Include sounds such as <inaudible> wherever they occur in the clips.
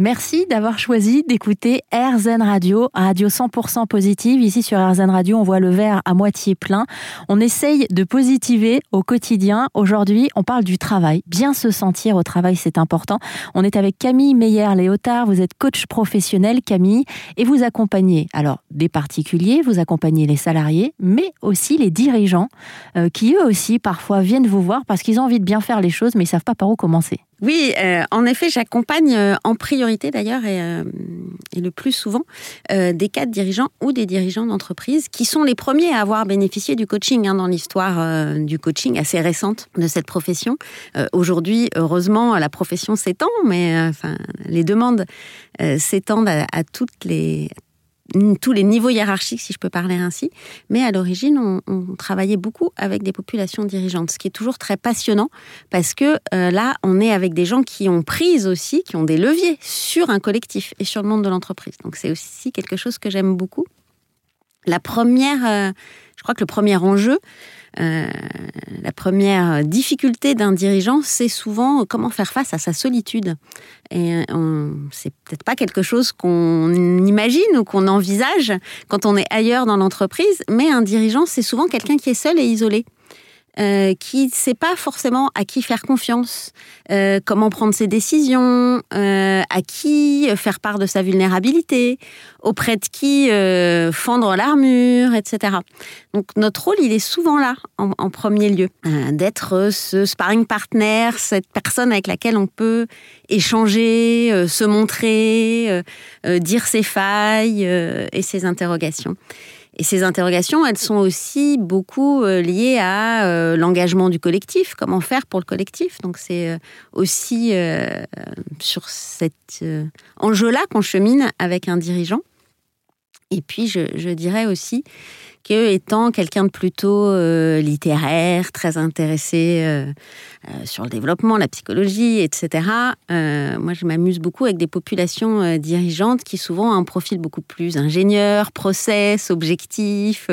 Merci d'avoir choisi d'écouter RZN Radio, radio 100% positive. Ici sur RZN Radio, on voit le verre à moitié plein. On essaye de positiver au quotidien. Aujourd'hui, on parle du travail. Bien se sentir au travail, c'est important. On est avec Camille Meyer-Léotard. Vous êtes coach professionnel, Camille, et vous accompagnez alors des particuliers, vous accompagnez les salariés, mais aussi les dirigeants euh, qui eux aussi parfois viennent vous voir parce qu'ils ont envie de bien faire les choses, mais ils savent pas par où commencer. Oui, euh, en effet, j'accompagne euh, en priorité d'ailleurs et, euh, le plus souvent des cadres dirigeants ou des dirigeants d'entreprise qui sont les premiers à avoir bénéficié du coaching hein, dans l'histoire du coaching assez récente de cette profession. Aujourd'hui, heureusement, la profession s'étend, mais enfin, les demandes s'étendent à toutes les tous les niveaux hiérarchiques, si je peux parler ainsi. Mais à l'origine, on, travaillait beaucoup avec des populations dirigeantes, ce qui est toujours très passionnant parce que euh, là, on est avec des gens qui ont prise aussi, qui ont des leviers sur un collectif et sur le monde de l'entreprise. Donc c'est aussi quelque chose que j'aime beaucoup. La première, euh, je crois que le premier enjeu, euh, la première difficulté d'un dirigeant, c'est souvent comment faire face à sa solitude. Et c'est peut-être pas quelque chose qu'on imagine ou qu'on envisage quand on est ailleurs dans l'entreprise, mais un dirigeant, c'est souvent quelqu'un qui est seul et isolé. Euh, qui ne sait pas forcément à qui faire confiance, euh, comment prendre ses décisions, euh, à qui faire part de sa vulnérabilité, auprès de qui fendre l'armure, etc. Donc notre rôle, il est souvent là, en, en premier lieu, d'être ce sparring partner, cette personne avec laquelle on peut échanger, se montrer, dire ses failles et ses interrogations. Et ces interrogations, elles sont aussi beaucoup euh, liées à euh, l'engagement du collectif, comment faire pour le collectif. Donc c'est euh, aussi sur cet enjeu-là qu'on chemine avec un dirigeant. Et puis je, je dirais aussi que étant quelqu'un de plutôt euh, littéraire, très intéressé euh, euh, sur le développement, la psychologie, etc. moi, je m'amuse beaucoup avec des populations dirigeantes qui souvent ont un profil beaucoup plus ingénieur, process, objectif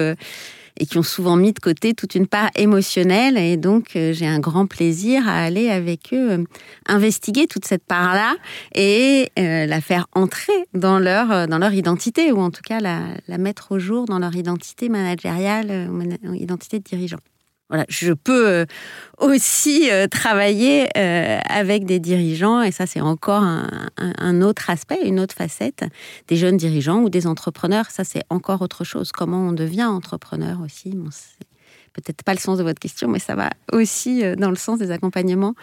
et qui ont souvent mis de côté toute une part émotionnelle. Et donc, euh, j'ai un grand plaisir à aller avec eux euh, investiguer toute cette part-là et euh, la faire entrer dans leur, dans leur identité, ou en tout cas la, la mettre au jour dans leur identité managériale, identité de dirigeant. Voilà, je peux euh, aussi euh, travailler euh, avec des dirigeants, et ça c'est encore un, autre aspect, une autre facette, des jeunes dirigeants ou des entrepreneurs, ça c'est encore autre chose. Comment on devient entrepreneur aussi, bon, peut-être pas le sens de votre question, mais ça va aussi dans le sens des accompagnements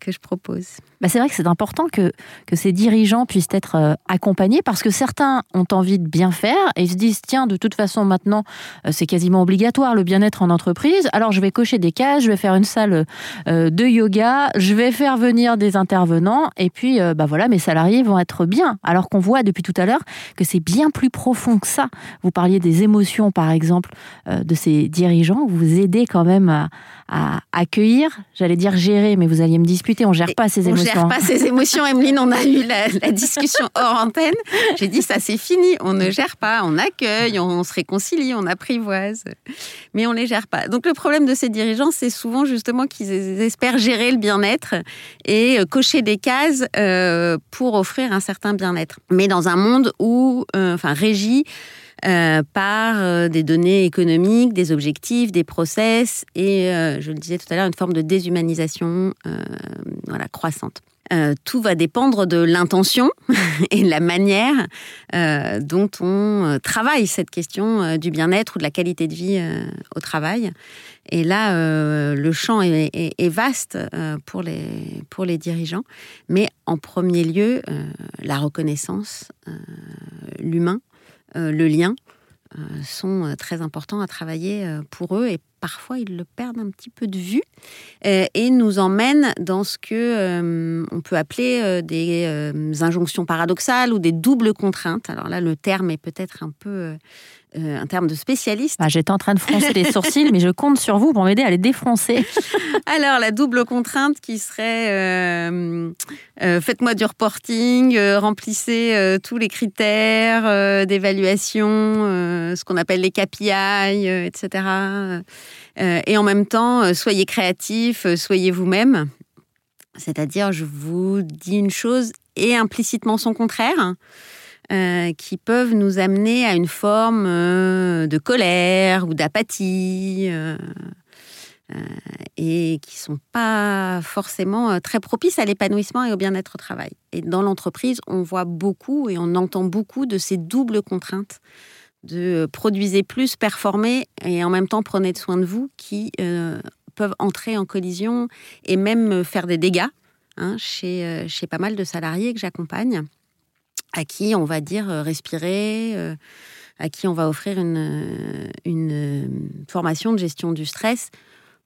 que je propose. Bah c'est vrai que c'est important que, que ces dirigeants puissent être euh, accompagnés parce que certains ont envie de bien faire et ils se disent tiens, de toute façon, maintenant, euh, c'est quasiment obligatoire le bien-être en entreprise. Alors, je vais cocher des cases, je vais faire une salle de yoga, je vais faire venir des intervenants et puis, bah voilà, mes salariés vont être bien. Alors qu'on voit depuis tout à l'heure que c'est bien plus profond que ça. Vous parliez des émotions, par exemple, de ces dirigeants. Vous aidez quand même à, à accueillir, j'allais dire gérer, mais vous alliez me disputer, on gère pas ces émotions. On gère pas ces émotions, Emeline, on a eu la, discussion hors antenne. J'ai dit ça c'est fini, on ne gère pas, on accueille, on, se réconcilie, on apprivoise, mais on les gère pas. Donc le problème de ces dirigeants, c'est souvent justement qu'ils espèrent gérer le bien-être et euh, cocher des cases euh, pour offrir un certain bien-être. Mais dans un monde où, euh, enfin, régi euh, par euh, des données économiques, des objectifs, des process et, euh, je le disais tout à l'heure, une forme de déshumanisation voilà, croissante. tout va dépendre de l'intention <laughs> et de la manière dont on travaille cette question du bien-être ou de la qualité de vie au travail. Et là, le champ est, est vaste pour, les, pour les dirigeants, mais en premier lieu, la reconnaissance, l'humain, euh, le lien, euh, sont euh, très importants à travailler pour eux et parfois ils le perdent un petit peu de vue et nous emmènent dans ce que on peut appeler des injonctions paradoxales ou des doubles contraintes. Alors là, le terme est peut-être un peu euh, un terme de spécialiste. Ah, J'étais en train de froncer les sourcils, mais je compte sur vous pour m'aider à les défoncer. <laughs> Alors, la double contrainte qui serait euh, euh, faites-moi du reporting, remplissez tous les critères d'évaluation, ce qu'on appelle les KPI, etc. et en même temps, soyez créatif, soyez vous-même. C'est-à-dire, je vous dis une chose et implicitement son contraire. Euh, qui peuvent nous amener à une forme euh, de colère ou d'apathie euh, et qui sont pas forcément très propices à l'épanouissement et au bien-être au travail. Et dans l'entreprise, on voit beaucoup et on entend beaucoup de ces doubles contraintes de produisez plus, performer et en même temps prenez soin de vous qui peuvent entrer en collision et même faire des dégâts hein, chez, chez pas mal de salariés que j'accompagne à qui on va dire euh, respirer, euh, à qui on va offrir une, euh, une formation de gestion du stress,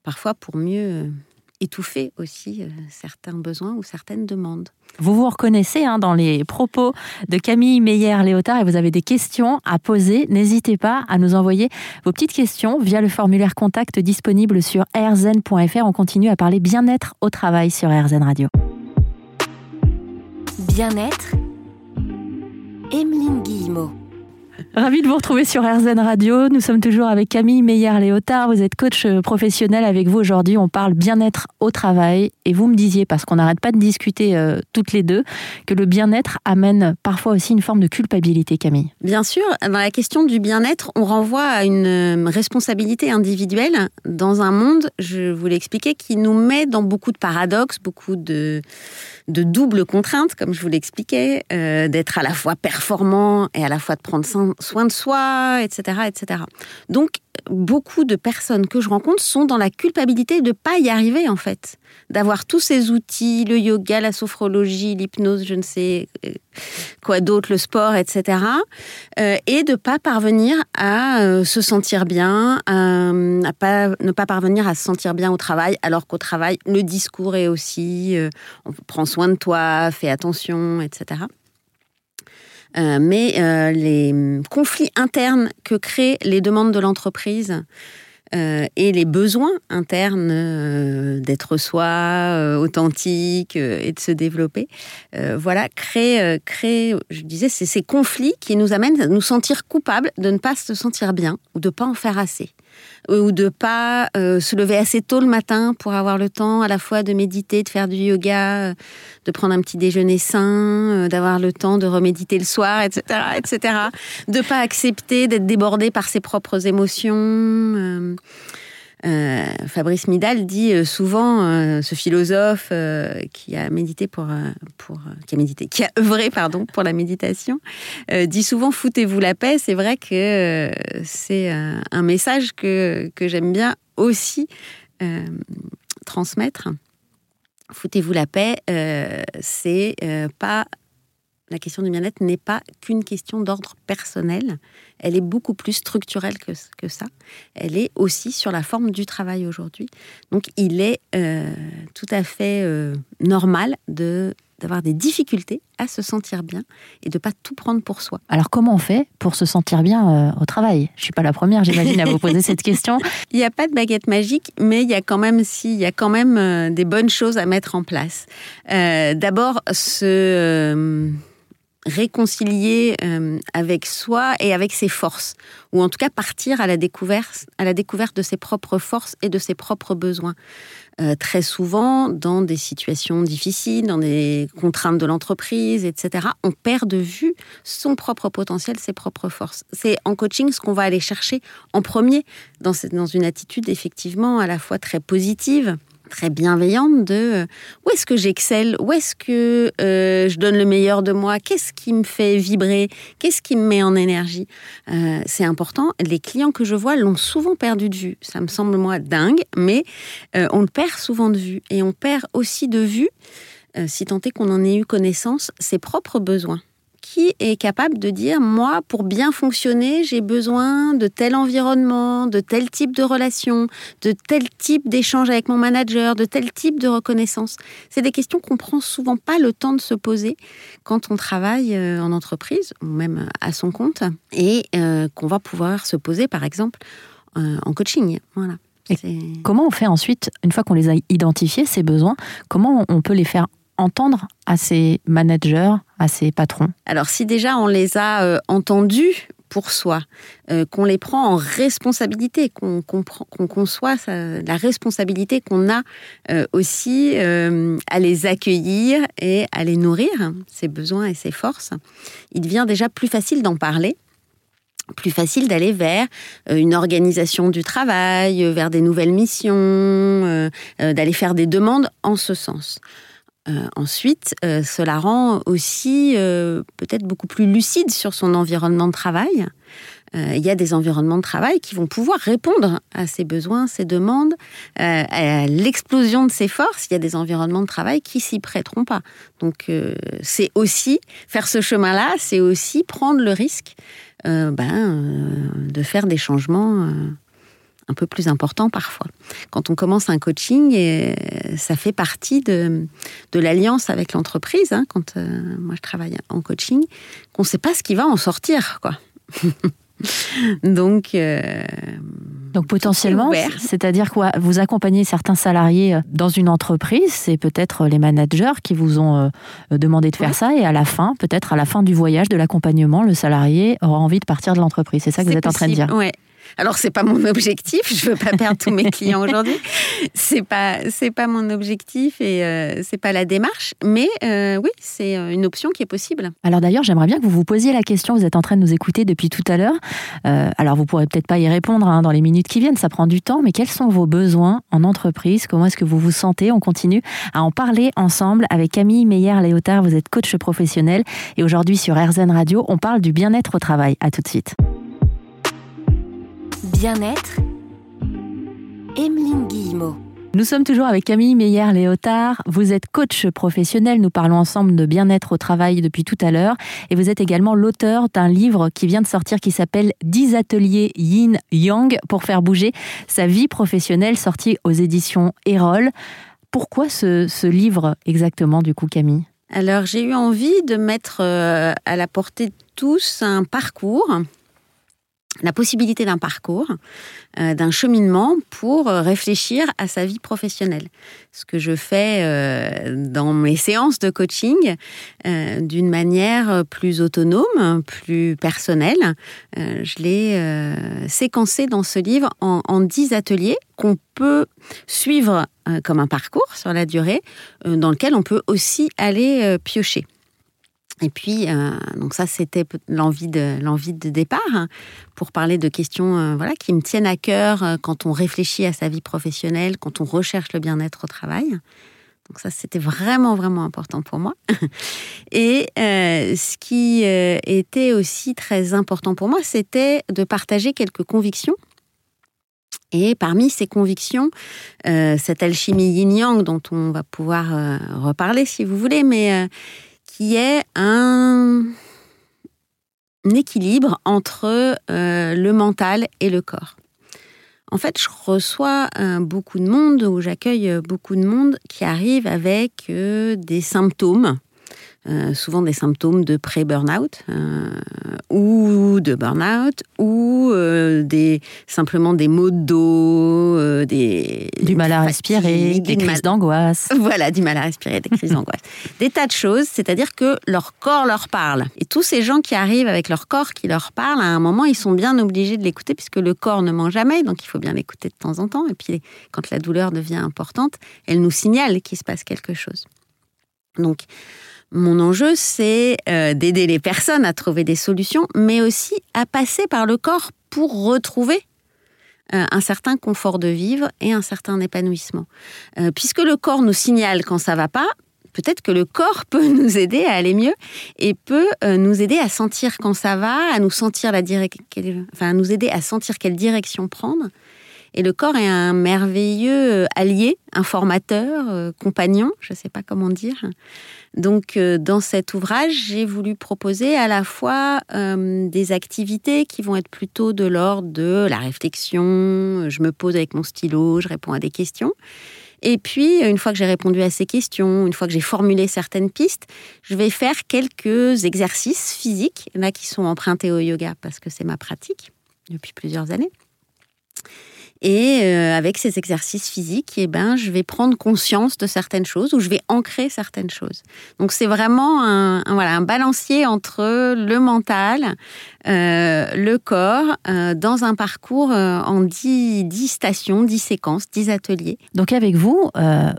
parfois pour mieux étouffer aussi certains besoins ou certaines demandes. Vous vous reconnaissez hein, dans les propos de Camille Meyer-Léotard et vous avez des questions à poser. N'hésitez pas à nous envoyer vos petites questions via le formulaire contact disponible sur rzn.fr. On continue à parler bien-être au travail sur RZN Radio. Bien-être Emeline Guillemot. Ravi de vous retrouver sur RZN Radio. Nous sommes toujours avec Camille Meyer-Léotard. Vous êtes coach euh, professionnel avec vous aujourd'hui. On parle bien-être au travail. Et vous me disiez, parce qu'on n'arrête pas de discuter euh, toutes les deux, que le bien-être amène parfois aussi une forme de culpabilité, Camille. Bien sûr. Dans la question du bien-être, on renvoie à une euh, responsabilité individuelle dans un monde, je vous l'expliquais, qui nous met dans beaucoup de paradoxes, beaucoup de de double contrainte, comme je vous l'expliquais, d'être à la fois performant et à la fois de prendre soin de soi, etc., etc. Donc, beaucoup de personnes que je rencontre sont dans la culpabilité de ne pas y arriver, en fait. D'avoir tous ces outils, le yoga, la sophrologie, l'hypnose, je ne sais euh, quoi d'autre, le sport, etc. Euh, et de ne pas parvenir à euh, se sentir bien, à, pas, ne pas parvenir à se sentir bien au travail, alors qu'au travail, le discours est aussi on prend soin de toi, fais attention, etc. Euh, mais euh, les conflits internes que créent les demandes de l'entreprise euh, et les besoins internes d'être soi, authentique et de se développer, voilà, créent, créent, je disais, c'est ces conflits qui nous amènent à nous sentir coupables de ne pas se sentir bien ou de ne pas en faire assez ou de pas euh, se lever assez tôt le matin pour avoir le temps à la fois de méditer, de faire du yoga, euh, de prendre un petit déjeuner sain, euh, d'avoir le temps de reméditer le soir, etc., etc. De pas accepter d'être débordé par ses propres émotions. Euh, Fabrice Midal dit euh, souvent, euh, ce philosophe qui a médité pour, qui a médité, qui a œuvré pardon pour la méditation, dit souvent foutez-vous la paix. C'est vrai que c'est un message que que j'aime bien aussi transmettre. Foutez-vous la paix, c'est pas la question du bien-être n'est pas qu'une question d'ordre personnel, elle est beaucoup plus structurelle que, que, ça. Elle est aussi sur la forme du travail aujourd'hui. Donc il est euh, tout à fait euh, normal de d'avoir des difficultés à se sentir bien et de pas tout prendre pour soi. Alors comment on fait pour se sentir bien euh, au travail? Je suis pas la première, j'imagine, à vous poser cette question. <laughs> Il n'y a pas de baguette magique, mais il y a quand même, si, il y a quand même des bonnes choses à mettre en place. D'abord, ce réconcilier euh, avec soi et avec ses forces, ou en tout cas partir à la découverte, à la découverte de ses propres forces et de ses propres besoins. Euh, très souvent, dans des situations difficiles, dans des contraintes de l'entreprise, etc., on perd de vue son propre potentiel, ses propres forces. C'est en coaching ce qu'on va aller chercher en premier, dans, dans une attitude effectivement à la fois très positive, très bienveillante de euh, où est-ce que j'excelle, où est-ce que euh, je donne le meilleur de moi, qu'est-ce qui me fait vibrer, qu'est-ce qui me met en énergie? Euh, c'est important. Les clients que je vois l'ont souvent perdu de vue. Ça me semble moi dingue, mais on le perd souvent de vue et on perd aussi de vue, si tant est qu'on en ait eu connaissance, ses propres besoins qui est capable de dire, moi, pour bien fonctionner, j'ai besoin de tel environnement, de tel type de relation, de tel type d'échange avec mon manager, de tel type de reconnaissance. C'est des questions qu'on prend souvent pas le temps de se poser quand on travaille euh, en entreprise ou même à son compte et euh, qu'on va pouvoir se poser, par exemple, euh, en coaching. Voilà. comment on fait ensuite, une fois qu'on les a identifiés, ces besoins, comment on peut les faire entendre à ses managers, à ses patrons Alors si déjà on les a euh, entendus pour soi, qu'on les prend en responsabilité, qu'on conçoit la responsabilité qu'on a aussi à les accueillir et à les nourrir, ses besoins et ses forces, il devient déjà plus facile d'en parler plus facile d'aller vers euh, une organisation du travail, euh, vers des nouvelles missions, euh, d'aller faire des demandes en ce sens. Ensuite, cela rend aussi peut-être beaucoup plus lucide sur son environnement de travail. Il y a des environnements de travail qui vont pouvoir répondre à ses besoins, ses demandes, à l'explosion de ses forces. Il y a des environnements de travail qui s'y prêteront pas. Donc, c'est aussi faire ce chemin-là, c'est aussi prendre le risque euh, ben, euh, de faire des changements euh, un peu plus importants parfois. Quand on commence un coaching, et ça fait partie de, de l'alliance avec l'entreprise, hein, quand moi je travaille en coaching, qu'on ne sait pas ce qui va en sortir. quoi. <laughs> Donc, donc potentiellement, c'est-à-dire quoi? Vous accompagnez certains salariés euh, dans une entreprise, c'est peut-être les managers qui vous ont euh, euh, demandé de faire ça, et à la fin, peut-être à la fin du voyage de l'accompagnement, le salarié aura envie de partir de l'entreprise. C'est ça que vous êtes en train de dire? Oui, alors c'est pas mon objectif, je veux pas perdre tous mes clients <laughs> aujourd'hui. C'est pas c'est pas mon objectif et euh, c'est pas la démarche, mais euh, oui, c'est euh, une option qui est possible. Alors d'ailleurs, j'aimerais bien que vous vous posiez la question, vous êtes en train de nous écouter depuis tout à l'heure. alors vous pourrez peut-être pas y répondre hein, dans les minutes qui viennent, ça prend du temps, mais quels sont vos besoins en entreprise? Comment est-ce que vous vous sentez? On continue à en parler ensemble avec Camille Meyer-Léotard, vous êtes coach professionnel et aujourd'hui sur RZN Radio, on parle du bien-être au travail. À tout de suite bien-être, Emeline Guillemot. Nous sommes toujours avec Camille Meyer-Léotard. Vous êtes coach professionnel. Nous parlons ensemble de bien-être au travail depuis tout à l'heure. Et vous êtes également l'auteur d'un livre qui vient de sortir qui s'appelle 10 ateliers yin yang pour faire bouger sa vie professionnelle, sorti aux éditions Erol. Pourquoi ce, ce livre exactement, du coup, Camille? Alors, j'ai eu envie de mettre euh, à la portée de tous un parcours la possibilité d'un parcours, euh, d'un cheminement pour euh, réfléchir à sa vie professionnelle. Ce que je fais euh, dans mes séances de coaching d'une manière plus autonome, plus personnelle. je l'ai séquencé dans ce livre en, 10 ateliers qu'on peut suivre comme un parcours sur la durée, dans lequel on peut aussi aller piocher. Et puis, euh, donc ça, c'était l'envie de l'envie de départ hein, pour parler de questions euh, voilà qui me tiennent à cœur euh, quand on réfléchit à sa vie professionnelle, quand on recherche le bien-être au travail. Donc ça, c'était vraiment vraiment important pour moi. <laughs> Et ce qui était aussi très important pour moi, c'était de partager quelques convictions et parmi ces convictions, cette alchimie yin-yang dont on va pouvoir reparler si vous voulez, mais qui est un, équilibre entre euh, le mental et le corps. En fait, je reçois euh, beaucoup de monde, ou j'accueille beaucoup de monde qui arrive avec euh, des symptômes euh, souvent des symptômes de pré-burnout euh, ou de burnout ou euh, des, simplement des maux de dos, des du mal à respirer, des crises d'angoisse. <laughs> Voilà, du mal à respirer, des crises <laughs> d'angoisse. Des tas de choses, c'est-à-dire que leur corps leur parle. Et tous ces gens qui arrivent avec leur corps qui leur parle, à un moment, ils sont bien obligés de l'écouter puisque le corps ne ment jamais, donc il faut bien l'écouter de temps en temps. Et puis, quand la douleur devient importante, elle nous signale qu'il se passe quelque chose. Donc, mon enjeu, c'est euh, d'aider les personnes à trouver des solutions, mais aussi à passer par le corps pour retrouver euh, un certain confort de vivre et un certain épanouissement. Euh, puisque le corps nous signale quand ça va pas, peut-être que le corps <laughs> peut nous aider à aller mieux et peut nous aider à sentir quand ça va, à nous sentir la enfin à nous aider à sentir quelle direction prendre. Et le corps est un merveilleux allié, un formateur, compagnon, je ne sais pas comment dire, donc, euh, dans cet ouvrage, j'ai voulu proposer à la fois euh, des activités qui vont être plutôt de l'ordre de la réflexion, je me pose avec mon stylo, je réponds à des questions. Et puis, une fois que j'ai répondu à ces questions, une fois que j'ai formulé certaines pistes, je vais faire quelques exercices physiques, là qui sont empruntés au yoga parce que c'est ma pratique depuis plusieurs années. Et euh, avec ces exercices physiques, eh ben, je vais prendre conscience de certaines choses ou je vais ancrer certaines choses. Donc c'est vraiment un, voilà, un balancier entre le mental, euh, le corps, euh, dans un parcours en 10, 10, stations, 10 séquences, 10 ateliers. Donc avec vous,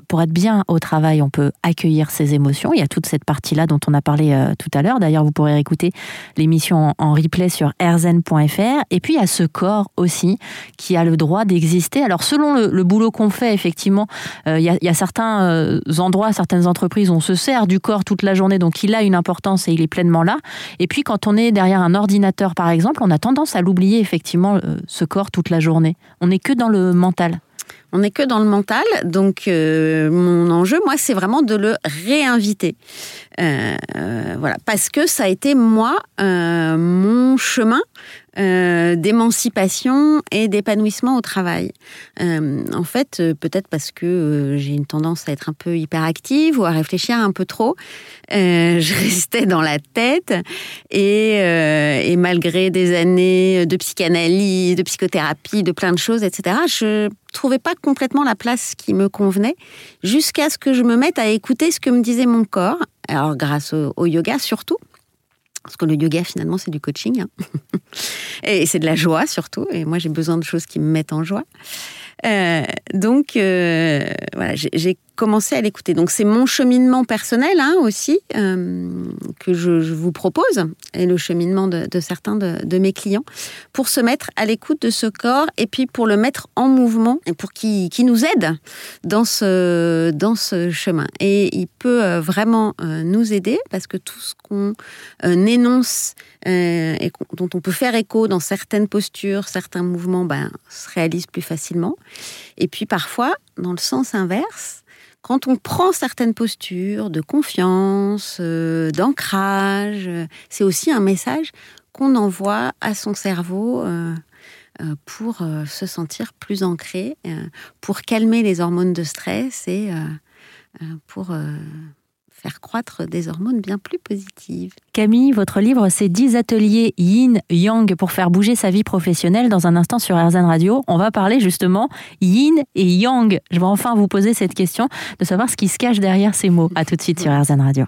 pour être bien au travail, on peut accueillir ses émotions. Il y a toute cette partie-là dont on a parlé tout à l'heure. D'ailleurs, vous pourrez écouter l'émission en, replay sur erzen.fr. Et puis il y a ce corps aussi qui a le droit d'exister. Alors selon le, boulot qu'on fait, effectivement, euh, il y, a certains euh, endroits, certaines entreprises, où on se sert du corps toute la journée, donc il a une importance et il est pleinement là. Et puis quand on est derrière un ordinateur, par exemple, on a tendance à l'oublier, effectivement, euh, ce corps toute la journée. On n'est que dans le mental. On n'est que dans le mental, donc mon enjeu, moi, c'est vraiment de le réinviter. voilà, parce que ça a été moi mon chemin euh, d'émancipation et d'épanouissement au travail. Euh, en fait, euh, peut-être parce que j'ai une tendance à être un peu hyperactive ou à réfléchir un peu trop, <laughs> je restais dans la tête et, et, malgré des années de psychanalyse, de psychothérapie, de plein de choses, etc., je trouvais pas complètement la place qui me convenait jusqu'à ce que je me mette à écouter ce que me disait mon corps. Alors grâce au yoga surtout. Parce que le yoga, finalement, c'est du coaching. Hein. <laughs> et c'est de la joie, surtout. Et moi, j'ai besoin de choses qui me mettent en joie. Euh, donc, euh, voilà, j'ai commencer à l'écouter. Donc c'est mon cheminement personnel hein, aussi euh, que je, vous propose et le cheminement de, certains de, mes clients pour se mettre à l'écoute de ce corps et puis pour le mettre en mouvement et pour qu'il nous aide dans ce, dans ce chemin. Et il peut euh, vraiment euh, nous aider parce que tout ce qu'on énonce et dont on peut faire écho dans certaines postures, certains mouvements, ben, se réalisent plus facilement. Et puis parfois, dans le sens inverse, quand on prend certaines postures de confiance, euh, d'ancrage, euh, c'est aussi un message qu'on envoie à son cerveau euh, pour se sentir plus ancré, pour calmer les hormones de stress et pour faire croître des hormones bien plus positives. Camille, votre livre, c'est 10 ateliers yin-yang pour faire bouger sa vie professionnelle. Dans un instant sur RZN Radio, on va parler justement yin et yang. Je vais enfin vous poser cette question de savoir ce qui se cache derrière ces mots. À tout de suite sur RZN Radio.